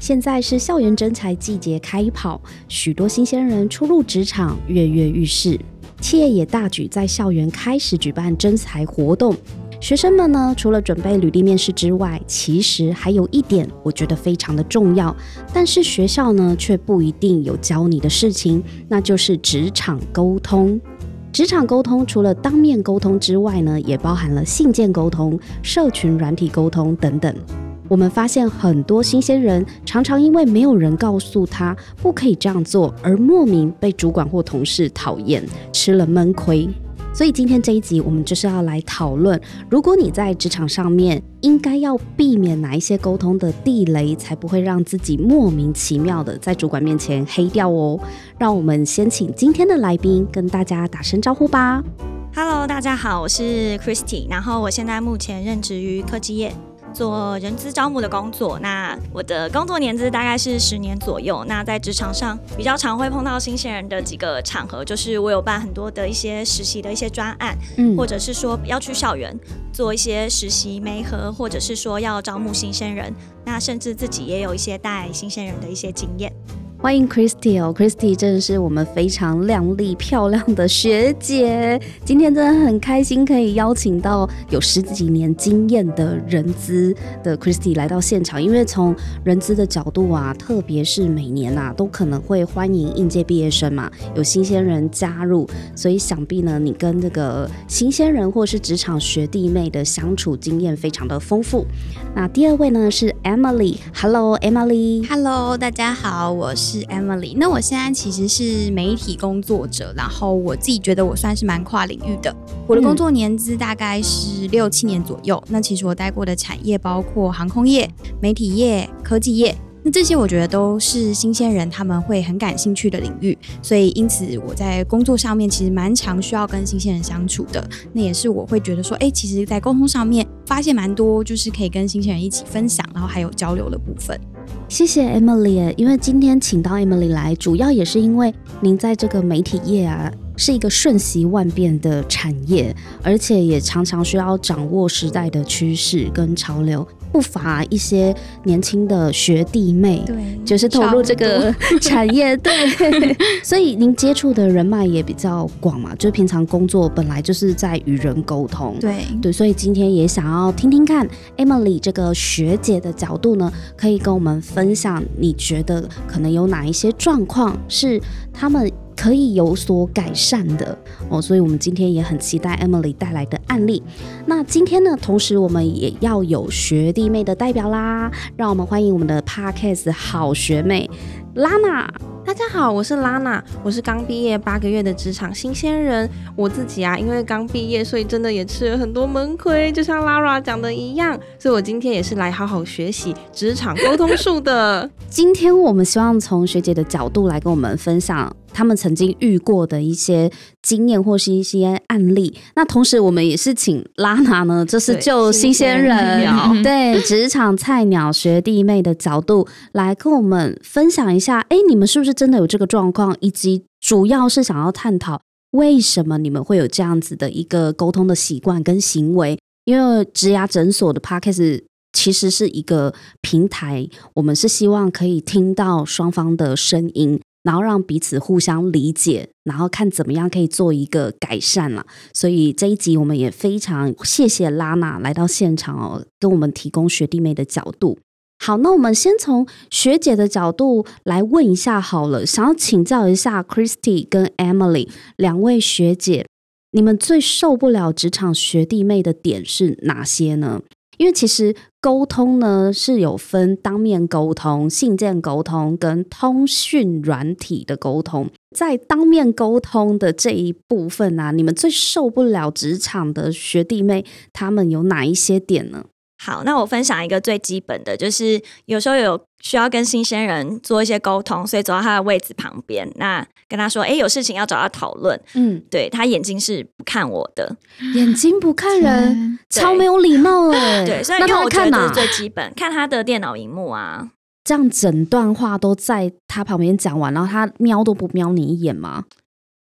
现在是校园征才季节开跑，许多新鲜人初入职场，跃跃欲试，企业也大举在校园开始举办征才活动。学生们呢，除了准备履历面试之外，其实还有一点我觉得非常的重要，但是学校呢却不一定有教你的事情，那就是职场沟通。职场沟通除了当面沟通之外呢，也包含了信件沟通、社群软体沟通等等。我们发现很多新鲜人常常因为没有人告诉他不可以这样做，而莫名被主管或同事讨厌，吃了闷亏。所以今天这一集，我们就是要来讨论，如果你在职场上面，应该要避免哪一些沟通的地雷，才不会让自己莫名其妙的在主管面前黑掉哦。让我们先请今天的来宾跟大家打声招呼吧。Hello，大家好，我是 Christy，然后我现在目前任职于科技业。做人资招募的工作，那我的工作年资大概是十年左右。那在职场上比较常会碰到新鲜人的几个场合，就是我有办很多的一些实习的一些专案，嗯，或者是说要去校园做一些实习媒合，或者是说要招募新鲜人，那甚至自己也有一些带新鲜人的一些经验。欢迎 Christy 哦，Christy 真的是我们非常靓丽漂亮的学姐。今天真的很开心，可以邀请到有十几年经验的人资的 Christy 来到现场。因为从人资的角度啊，特别是每年啊，都可能会欢迎应届毕业生嘛，有新鲜人加入，所以想必呢，你跟这个新鲜人或是职场学弟妹的相处经验非常的丰富。那第二位呢是 Emily，Hello Emily，Hello 大家好，我是。是 Emily，那我现在其实是媒体工作者，然后我自己觉得我算是蛮跨领域的。我的工作年资大概是六七年左右。那其实我待过的产业包括航空业、媒体业、科技业，那这些我觉得都是新鲜人他们会很感兴趣的领域。所以因此我在工作上面其实蛮常需要跟新鲜人相处的。那也是我会觉得说，哎，其实，在沟通上面发现蛮多，就是可以跟新鲜人一起分享，然后还有交流的部分。谢谢 Emily，因为今天请到 Emily 来，主要也是因为您在这个媒体业啊，是一个瞬息万变的产业，而且也常常需要掌握时代的趋势跟潮流。不乏一些年轻的学弟妹，对，就是投入这个 产业，对，所以您接触的人脉也比较广嘛，就平常工作本来就是在与人沟通，对对，所以今天也想要听听看 Emily 这个学姐的角度呢，可以跟我们分享，你觉得可能有哪一些状况是他们。可以有所改善的哦，所以我们今天也很期待 Emily 带来的案例。那今天呢，同时我们也要有学弟弟妹的代表啦，让我们欢迎我们的 Podcast 好学妹 Lana。大家好，我是拉娜，我是刚毕业八个月的职场新鲜人。我自己啊，因为刚毕业，所以真的也吃了很多闷亏，就像 Lara 讲的一样。所以我今天也是来好好学习职场沟通术的。今天我们希望从学姐的角度来跟我们分享。他们曾经遇过的一些经验或是一些案例，那同时我们也是请拉娜呢，就是就新鲜人 对职场菜鸟学弟妹的角度来跟我们分享一下，哎，你们是不是真的有这个状况，以及主要是想要探讨为什么你们会有这样子的一个沟通的习惯跟行为？因为职涯诊所的 podcast 其实是一个平台，我们是希望可以听到双方的声音。然后让彼此互相理解，然后看怎么样可以做一个改善了。所以这一集我们也非常谢谢拉娜来到现场哦，跟我们提供学弟妹的角度。好，那我们先从学姐的角度来问一下好了，想要请教一下 Christy 跟 Emily 两位学姐，你们最受不了职场学弟妹的点是哪些呢？因为其实沟通呢是有分当面沟通、信件沟通跟通讯软体的沟通。在当面沟通的这一部分啊，你们最受不了职场的学弟妹他们有哪一些点呢？好，那我分享一个最基本的，就是有时候有需要跟新鲜人做一些沟通，所以走到他的位置旁边，那跟他说，哎，有事情要找他讨论。嗯，对他眼睛是不看我的，眼睛不看人，超没有礼貌哎。对，所以那他看哪是最基本，看他的电脑荧幕啊。这样整段话都在他旁边讲完，然后他瞄都不瞄你一眼吗？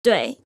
对，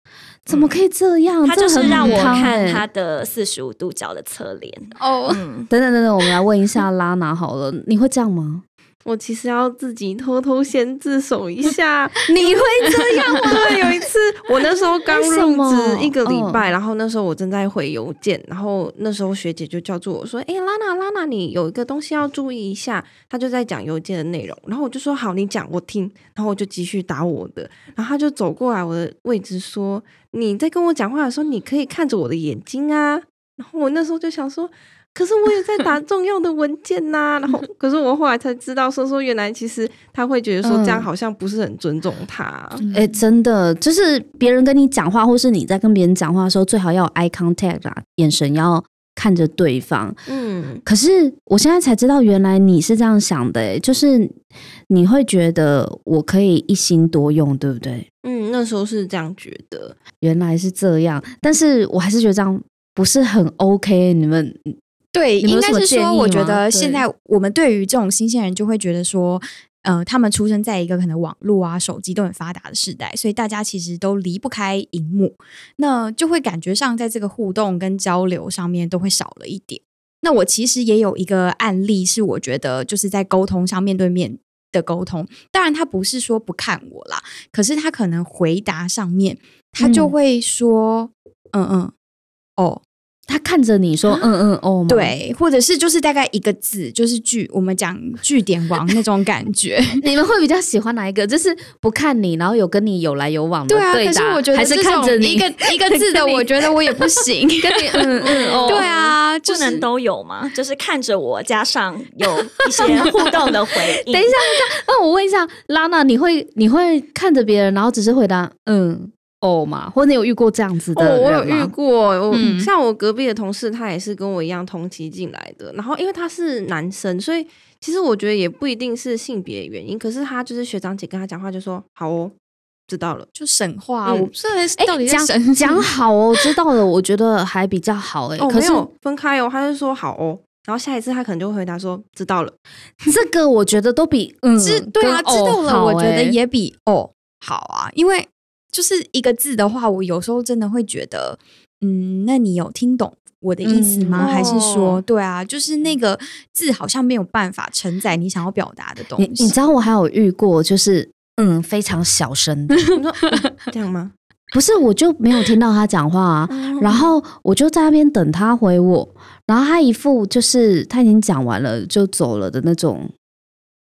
怎么可以这样？他就是让我看他的四十五度角的侧脸。哦，嗯，等等等等，我们来问一下拉娜好了，你会这样吗？我其实要自己偷偷先自首一下。你会这样吗？对，有一次我那时候刚入职一个礼拜，然后那时候我正在回邮件，然后那时候学姐就叫住我说：“哎、拉娜，拉娜，你有一个东西要注意一下。”她就在讲邮件的内容，然后我就说：“好，你讲，我听。”然后我就继续打我的，然后她就走过来我的位置说：“你在跟我讲话的时候，你可以看着我的眼睛啊。”然后我那时候就想说。可是我也在打重要的文件呐、然后可是我后来才知道，说说原来其实他会觉得说这样嗯好像不是很尊重他。哎、真的，就是别人跟你讲话，或是你在跟别人讲话的时候，最好要有 eye contact 啊，眼神要看着对方。嗯，可是我现在才知道，原来你是这样想的、欸，就是你会觉得我可以一心多用，对不对？嗯，那时候是这样觉得。原来是这样，但是我还是觉得这样不是很 OK。你们对，应该是说，我觉得现在我们对于这种新鲜人，就会觉得说，呃，他们出生在一个可能网络啊、手机都很发达的时代，所以大家其实都离不开荧幕，那就会感觉上在这个互动跟交流上面都会少了一点。那我其实也有一个案例，是我觉得就是在沟通上面对面的沟通，当然他不是说不看我啦，可是他可能回答上面，他就嗯。会说，嗯嗯，哦，他看着你说，嗯嗯哦，对，或者是就是大概一个字，就是句，我们讲句点王那种感觉。你们会比较喜欢哪一个？就是不看你，然后有跟你有来有往的对啊，可是我觉得还是看着你一个 一个字的，我觉得我也不行。跟你嗯嗯哦，对啊，就是不能都有吗？就是看着我，加上有一些互动的回应。等一下，那我问一下拉娜，你会你会看着别人，然后只是回答嗯哦嘛？或者你有遇过这样子的哦，我有遇过，我、嗯像我隔壁的同事，他也是跟我一样同期进来的。然后因为他是男生，所以其实我觉得也不一定是性别原因。可是他就是学长姐跟他讲话就说好哦，知道了。就省话，嗯我不知道哎到底在讲神讲 好哦，知道了，我觉得还比较好哎、哦，可是没有分开哦，他就说好哦。然后下一次他可能就会回答说知道了。这个我觉得都比嗯知对啊，知道了，我觉得欸也比哦好啊，因为就是一个字的话，我有时候真的会觉得，嗯，那你有听懂我的意思吗？嗯还是说，哦对啊，就是那个字好像没有办法承载你想要表达的东西。你你知道我还有遇过，就是嗯非常小声的，你说、嗯这样吗？不是我就没有听到他讲话啊，哦然后我就在那边等他回我，然后他一副就是他已经讲完了就走了的那种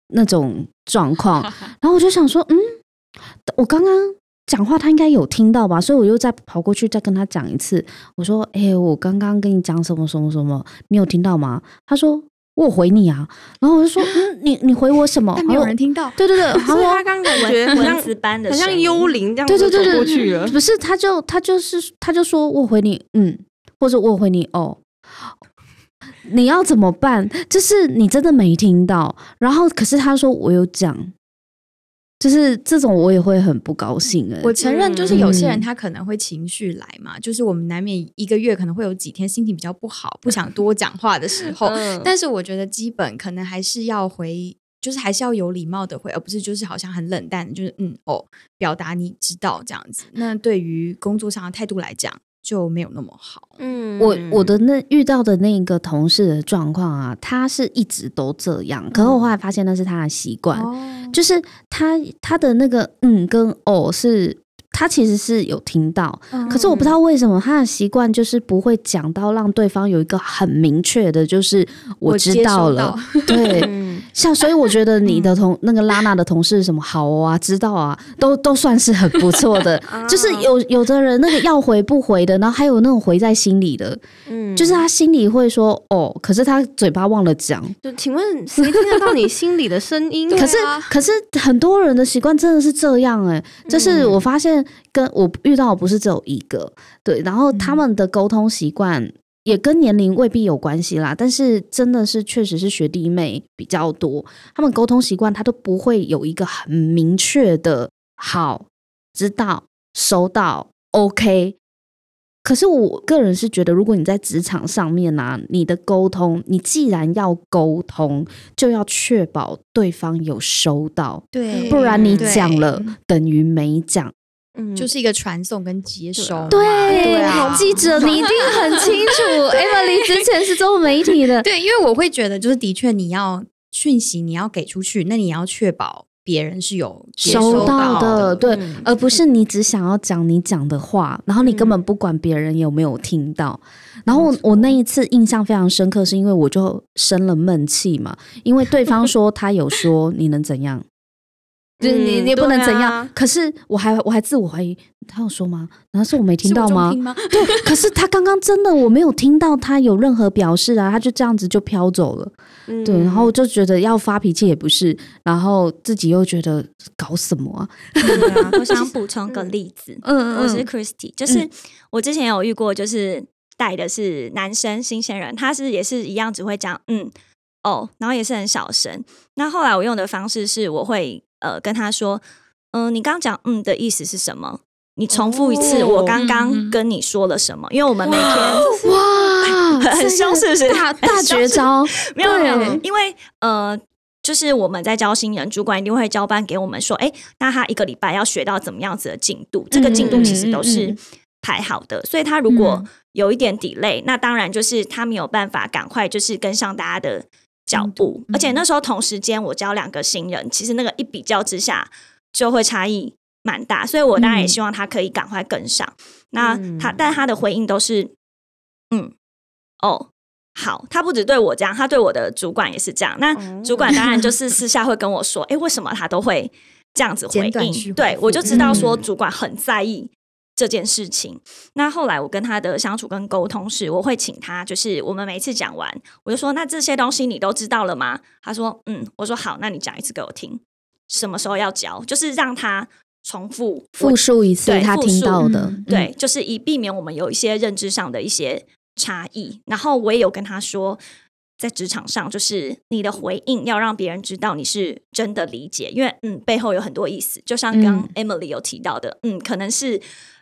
那种状况，然后我就想说，嗯，我刚刚讲话他应该有听到吧，所以我又再跑过去再跟他讲一次，我说，哎、我刚刚跟你讲什么什么什么，你有听到吗？他说我有回你啊，然后我就说，嗯，你你回我什么？但没有人听到。对对对，他说他刚感觉文很像文字般的很像幽灵这样对对对对过去了。不是，他就他就是他就说我回你嗯，或者我回你哦。你要怎么办？就是你真的没听到，然后可是他说我有讲，就是这种我也会很不高兴哎、我承认，就是有些人嗯他可能会情绪来嘛，就是我们难免一个月可能会有几天心情比较不好，不想多讲话的时候。嗯但是我觉得基本可能还是要回，就是还是要有礼貌的回，而不是就是好像很冷淡，就是嗯哦，表达你知道这样子。那对于工作上的态度来讲，就没有那么好。嗯我我的那遇到的那个同事的状况啊，他是一直都这样，可是我后来发现那是他的习惯，哦，就是他他的那个嗯跟哦是。他其实是有听到，嗯可是我不知道为什么他的习惯就是不会讲到让对方有一个很明确的，就是我知道了。到对，嗯 像所以我觉得你的同那个拉娜的同事什么好啊，知道啊，都都算是很不错的。就是有有的人那个要回不回的，然后还有那种回在心里的，嗯就是他心里会说哦，可是他嘴巴忘了讲。就请问谁听得到你心里的声音？对 可是啊可是很多人的习惯真的是这样哎、就是我发现跟我遇到的不是只有一个，对，然后他们的沟通习惯也跟年龄未必有关系啦，但是真的是确实是学弟妹比较多，他们沟通习惯他都不会有一个很明确的好知道收到 OK。可是我个人是觉得，如果你在职场上面呢，你的沟通，你既然要沟通，就要确保对方有收到，对，不然你讲了等于没讲。嗯。就是一个传送跟接收。对，对啊。记者你一定很清楚，Emily 之前是做媒体的，对，因为我会觉得，就是的确你要讯息你要给出去，那你要确保别人是有接收到到的，对，嗯。而不是你只想要讲你讲的话，然后你根本不管别人有没有听到。然后我我那一次印象非常深刻，是因为我就生了闷气嘛，因为对方 说他有说你能怎样，就是你嗯你也不能怎样。啊可是我还我还自我怀疑，他有说吗？难道是我没听到吗？对，可是他刚刚真的我没有听到他有任何表示啊，他就这样子就飘走了。嗯对，然后就觉得要发脾气也不是，然后自己又觉得搞什么啊？对啊 我想补充个例子，嗯我是 Christy，就是我之前有遇过，就是带的是男生新鲜人，他是也是一样只会讲嗯哦，然后也是很小声。那后来我用的方式是，我会呃跟他说，嗯、你刚刚讲嗯的意思是什么？你重复一次哦我刚嗯刚嗯跟你说了什么？因为我们每天哇，很很凶，是不是？大大绝招，没有没有，因为呃，就是我们在教新人，主管一定会交班给我们说，哎，那他一个礼拜要学到怎么样子的进度，这个进度其实都嗯是嗯排好的，所以他如果嗯有一点 delay，、那当然就是他没有办法赶快就是跟上大家的脚步，嗯而且那时候同时间我教两个新人，其实那个一比较之下就会差异。蛮大，所以我当然也嗯希望他可以赶快跟上。那嗯他，但他的回应都是，嗯，哦，好。他不只对我这样，他对我的主管也是这样。那哦主管当然就是私下会跟我说，哎、为什么他都会这样子 回应？对我就知道说嗯主管很在意这件事情。那后来我跟他的相处跟沟通是，我会请他，就是我们每一次讲完，我就说，那这些东西你都知道了吗？他说，嗯。我说好，那你讲一次给我听，什么时候要教？就是让他重复复述一次他听到的嗯，对，就是以避免我们有一些认知上的一些差异。然后我也有跟他说，在职场上，就是你的回应要让别人知道你是真的理解，因为嗯背后有很多意思。就像刚嗯 Emily 有提到的，嗯可能是。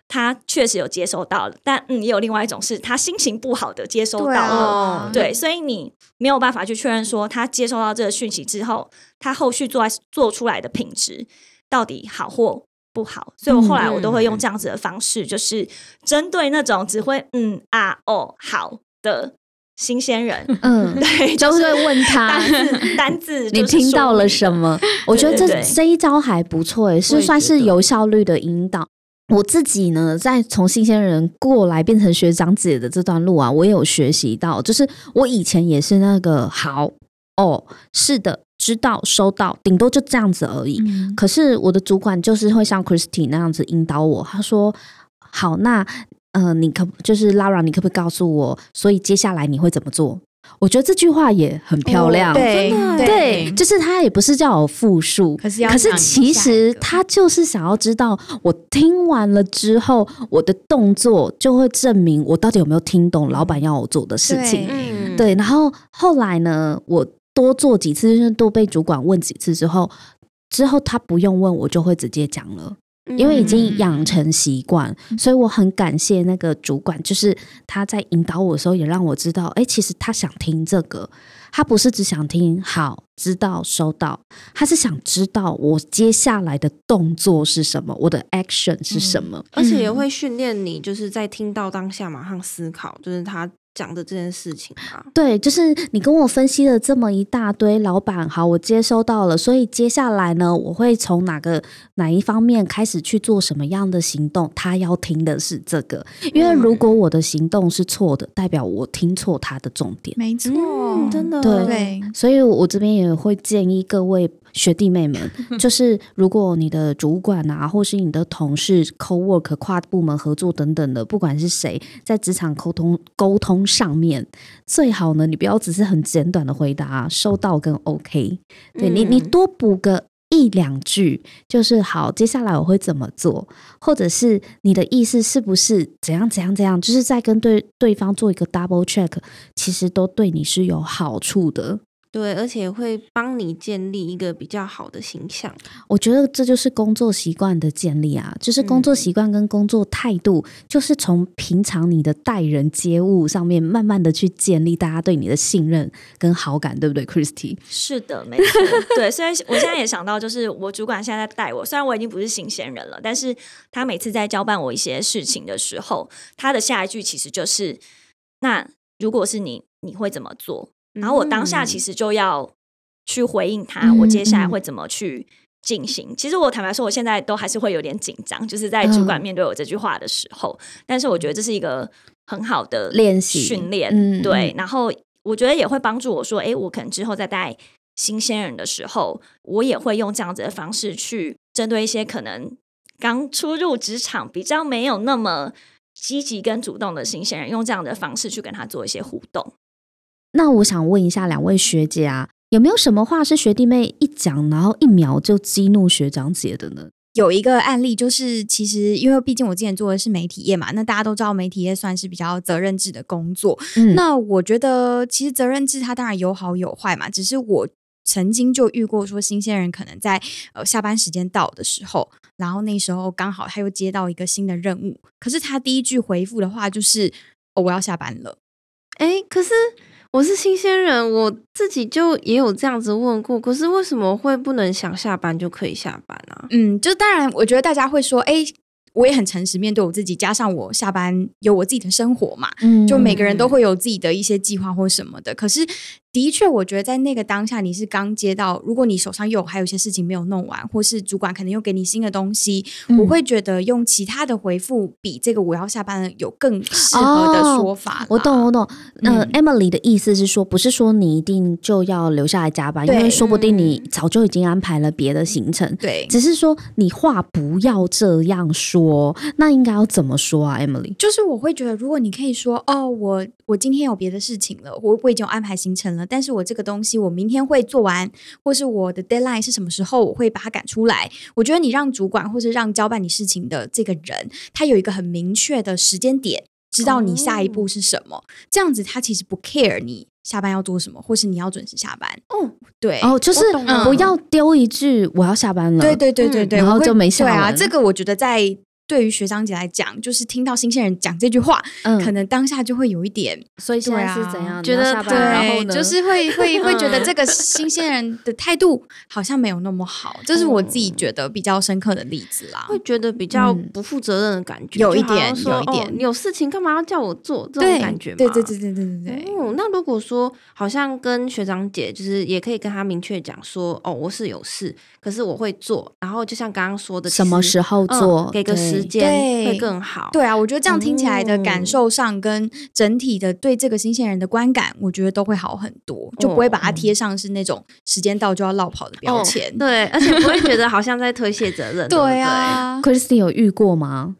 他确实有接收到了，但嗯，也有另外一种是他心情不好的接收到对了，啊，对，所以你没有办法去确认说他接收到这个讯息之后，他后续做做出来的品质到底好或不好。所以我后来我都会用这样子的方式，就是针对那种只会嗯啊哦好的新鲜人，嗯，对，就就是会问他单字单字，你听到了什？么？我觉得这这一招还不错，诶，是算是有效率的引导。我自己呢，在从新鲜人过来变成学长姐的这段路啊，我也有学习到，就是我以前也是那个好哦，是的，知道收到，顶多就这样子而已。嗯可是我的主管就是会像 Christy 那样子引导我，他说：“好，那呃，你可就是 Lara，你可不可以告诉我，所以接下来你会怎么做？”我觉得这句话也很漂亮，对对，就是他也不是叫我复述，可是可是其实他就是想要知道，我听完了之后，我的动作就会证明我到底有没有听懂老板要我做的事情。对嗯，对，然后后来呢，我多做几次，就是多被主管问几次之后，之后他不用问，我就会直接讲了。嗯，因为已经养成习惯，所以我很感谢那个主管，就是他在引导我的时候，也让我知道，哎，其实他想听这个，他不是只想听好知道收到，他是想知道我接下来的动作是什么，我的 action 是什么。而且也会训练你，就是在听到当下马上思考，就是他讲的这件事情啊。对，就是你跟我分析了这么一大堆，老板好，我接收到了，所以接下来呢，我会从哪个哪一方面开始去做什么样的行动？他要听的是这个，因为如果我的行动是错的，代表我听错他的重点。没错，嗯，真的，对对，所以我这边也会建议各位学弟妹们，就是如果你的主管啊，或是你的同事、co work、跨部门合作等等的，不管是谁，在职场沟通沟通上面，最好呢，你不要只是很简短的回答收到跟 OK，对你，你嗯多补个一两句，就是好，接下来我会怎么做，或者是你的意思是不是怎样怎样怎样，就是在跟对对方做一个 double check，其实都对你是有好处的。对，而且会帮你建立一个比较好的形象。我觉得这就是工作习惯的建立啊，就是工作习惯跟工作态度，就是从平常你的待人接物上面，慢慢的去建立大家对你的信任跟好感，对不对，Christy？是的，没错。对，虽然我现在也想到，就是我主管现在在带我，虽然我已经不是新鲜人了，但是他每次在交办我一些事情的时候，他的下一句其实就是：“那如果是你，你会怎么做？”然后我当下其实就要去回应他，我接下来会怎么去进行？其实我坦白说，我现在都还是会有点紧张，就是在主管面对我这句话的时候。但是我觉得这是一个很好的练习训练，对。然后我觉得也会帮助我说，哎，我可能之后再带新鲜人的时候，我也会用这样子的方式去针对一些可能刚初入职场、比较没有那么积极跟主动的新鲜人，用这样的方式去跟他做一些互动。那我想问一下两位学姐啊，有没有什么话是学弟妹一讲，然后一秒就激怒学长姐的呢？有一个案例，就是其实因为毕竟我之前做的是媒体业嘛，那大家都知道媒体业算是比较责任制的工作。那我觉得其实责任制它当然有好有坏嘛，只是我曾经就遇过说新鲜人可能在呃下班时间到的时候，然后那时候刚好他又接到一个新的任务，可是他第一句回复的话就是哦我要下班了，哎，可是。我是新鲜人，我自己就也有这样子问过，可是为什么会不能想下班就可以下班啊？嗯，就当然，我觉得大家会说，哎。我也很诚实面对我自己，加上我下班有我自己的生活嘛，嗯，就每个人都会有自己的一些计划或什么的。可是的确，我觉得在那个当下，你是刚接到，如果你手上又还有一些事情没有弄完，或是主管可能又给你新的东西，我会觉得用其他的回复比这个我要下班了有更适合的说法。我懂，我懂。呃，Emily 的意思是说，不是说你一定就要留下来加班，因为说不定你早就已经安排了别的行程。对，只是说你话不要这样说。那应该要怎么说啊，Emily？就是我会觉得，如果你可以说哦，我我今天有别的事情了，我我已经有安排行程了，但是我这个东西我明天会做完，或是我的 deadline 是什么时候，我会把它赶出来。我觉得你让主管或是让交办你事情的这个人，他有一个很明确的时间点，知道你下一步是什么，这样子他其实不 care 你下班要做什么，或是你要准时下班。哦，对，哦，就是不要丢一句我要下班了，对对对对对，然后就没下对啊。这个我觉得在。对于学长姐来讲，就是听到新鲜人讲这句话，可能当下就会有一点，所以现在是怎样？觉得对，就是会 会会觉得这个新鲜人的态度好像没有那么好，这是我自己觉得比较深刻的例子啦。会觉得比较不负责任的感觉，有一点，有一点，有事情干嘛要叫我做这种感觉？对对对对对对对。哦，那如果说好像跟学长姐，就是也可以跟他明确讲说，哦，我是有事，可是我会做。然后就像刚刚说的，什么时候做，给个时间会更好。对啊，我觉得这样听起来的感受上，跟整体的对这个新鲜人的观感，我觉得都会好很多，就不会把它贴上是那种时间到就要落跑的标签。对，而且不会觉得好像在推卸责任。对啊，Christie 有遇过吗？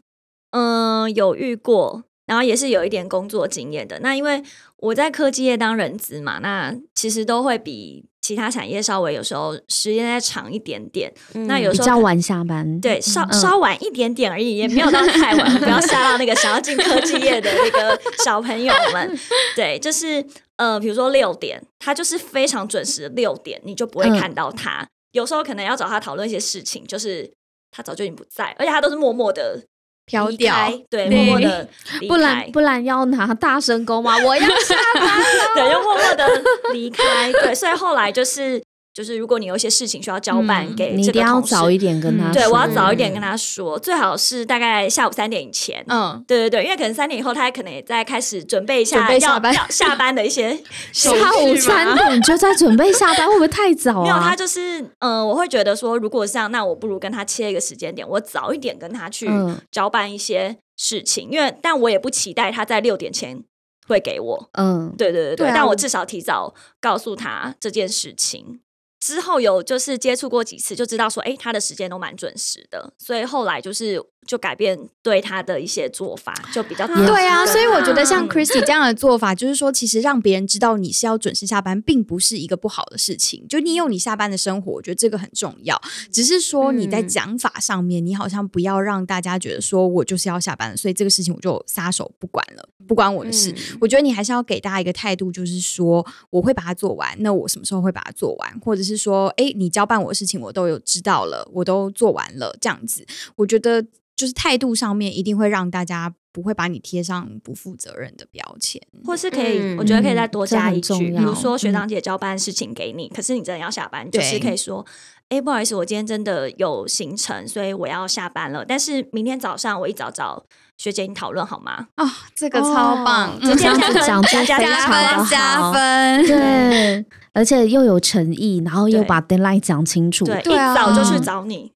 嗯，有遇过。然后也是有一点工作经验的。那因为我在科技业当人资嘛，那其实都会比其他产业稍微有时候时间再长一点点。那有时候比较晚下班，对，稍稍晚一点点而已，也没有到太晚，不要吓到那个想要进科技业的那个小朋友们。对，就是呃，比如说六点，他就是非常准时，六点你就不会看到他。有时候可能要找他讨论一些事情，就是他早就已经不在，而且他都是默默的。飘掉，对，默默的，不然不然要拿大神功吗？我要下班，对，又默默的离开，对，所以后来就是。就是如果你有一些事情需要交办给你，一定要早一点跟他。对，我要早一点跟他说，最好是大概下午三点以前。嗯，对对对，因为可能三点以后，他可能也在开始准备一下要下班 下班的一些 下午三点就在准备下班，会不会太早啊？没有，他就是嗯，我会觉得说，如果这样，那我不如跟他切一个时间点，我早一点跟他去交办一些事情，因为但我也不期待他在六点前会给我。嗯，对对对对，但我至少提早告诉他这件事情。之后有就是接触过几次，就知道说，哎，他的时间都蛮准时的，所以后来就是就改变对他的一些做法，就比较对啊。所以我觉得像 Christy 这样的做法，就是说，其实让别人知道你是要准时下班，并不是一个不好的事情。就利用你下班的生活，我觉得这个很重要。只是说你在讲法上面，你好像不要让大家觉得说我就是要下班，所以这个事情我就撒手不管了，不关我的事。我觉得你还是要给大家一个态度，就是说我会把它做完，那我什么时候会把它做完，或者是说，哎，你交办我的事情，我都有知道了，我都做完了，这样子，我觉得就是态度上面一定会让大家不会把你贴上不负责任的标签，或是可以，我觉得可以再多加一句，比如说学长姐交办事情给你，可是你真的要下班，就是可以说，哎，不好意思，我今天真的有行程，所以我要下班了，但是明天早上我一早找学姐你讨论好吗？哦，这个超棒，这样子讲就加分加分，对。而且又有诚意，然后又把 deadline 讲清楚，对，一早就去找你。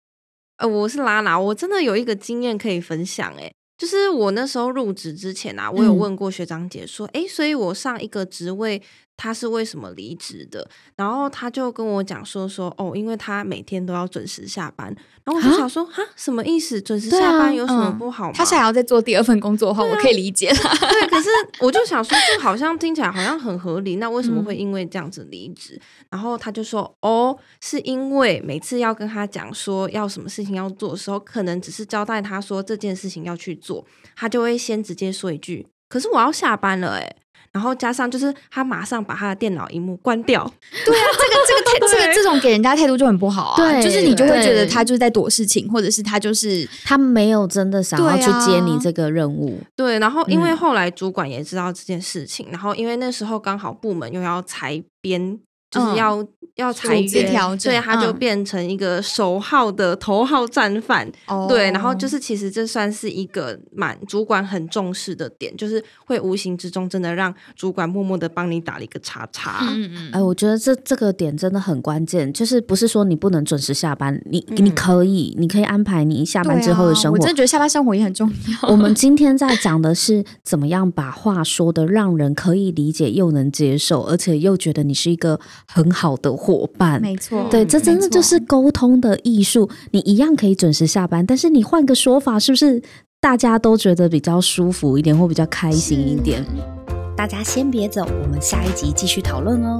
呃，我是拉拉，我真的有一个经验可以分享，哎，就是我那时候入职之前啊，我有问过学长姐说，哎，所以我上一个职位。他是为什么离职的？然后他就跟我讲说说哦，因为他每天都要准时下班。然后我就想说哈，什么意思？准时下班有什么不好吗？他想要再做第二份工作的话，我可以理解。对，可是 我就想说，这好像听起来好像很合理。那为什么会因为这样子离职？然后他就说哦，是因为每次要跟他讲说要什么事情要做的时候，可能只是交代他说这件事情要去做，他就会先直接说一句：“可是我要下班了。”哎。然后加上就是他马上把他的电脑荧幕关掉。对啊，这个这个态这个这种给人家态度就很不好啊。对，就是你就会觉得他就是在躲事情，或者是他就是他没有真的想要去接你这个任务。对，然后因为后来主管也知道这件事情，然后因为那时候刚好部门又要裁编。就是要要裁员，所以他就变成一个首号的头号战犯。对，然后就是其实这算是一个蛮主管很重视的点，就是会无形之中真的让主管默默的帮你打了一个叉叉。嗯嗯。哎，我觉得这这个点真的很关键，就是不是说你不能准时下班，你你可以，你可以安排你下班之后的生活。我真的觉得下班生活也很重要。我们今天在讲的是怎么样把话说的让人可以理解又能接受，而且又觉得你是一个。很好的伙伴，没错，对，这真的就是沟通的艺术。你一样可以准时下班，但是你换个说法，是不是大家都觉得比较舒服一点，或比较开心一点？大家先别走，我们下一集继续讨论哦。